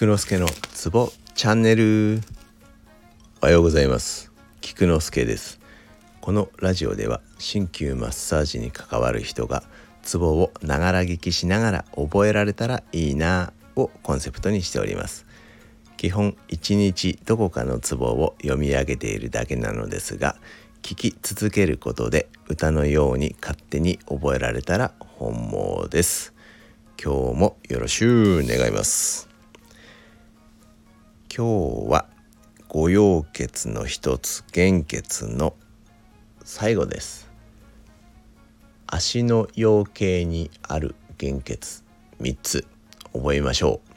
菊之助のツボチャンネル。おはようございます。菊之助です。このラジオでは鍼灸マッサージに関わる人がツボをながら聞きしながら覚えられたらいいなをコンセプトにしております。基本一日どこかのツボを読み上げているだけなのですが聞き続けることで歌のように勝手に覚えられたら本望です。今日もよろしゅう願います。今日は五陽血の一つ玄血の最後です。足の陽形にある玄血3つ。覚えましょう。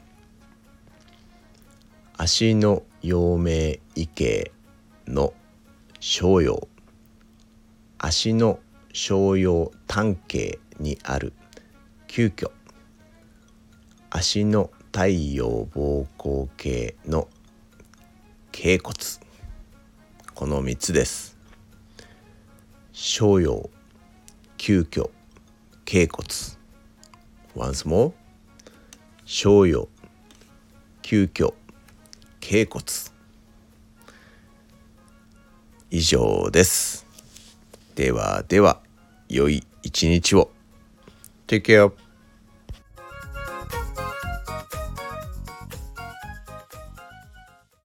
足の陽明異形の小陽足の小陽単形にある急遽。足の太陽膀胱系の頸骨。この3つです。小陽急遽頸骨。once more 小陽急遽頸骨。以上です。ではでは良い一日を。Take care